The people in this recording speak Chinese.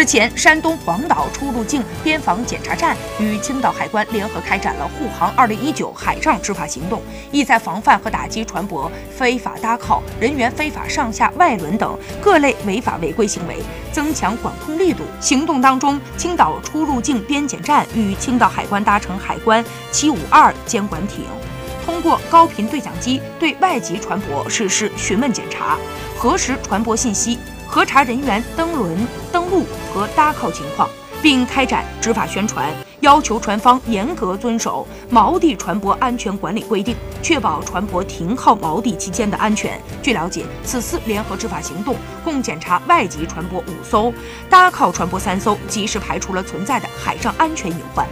日前，山东黄岛出入境边防检查站与青岛海关联合开展了“护航 2019” 海上执法行动，意在防范和打击船舶非法搭靠、人员非法上下外轮等各类违法违规行为，增强管控力度。行动当中，青岛出入境边检站与青岛海关搭乘海关752监管艇，通过高频对讲机对外籍船舶实施询问检查，核实船舶信息。核查人员登轮、登陆和搭靠情况，并开展执法宣传，要求船方严格遵守锚地船舶安全管理规定，确保船舶停靠锚地期间的安全。据了解，此次联合执法行动共检查外籍船舶五艘，搭靠船舶三艘，及时排除了存在的海上安全隐患。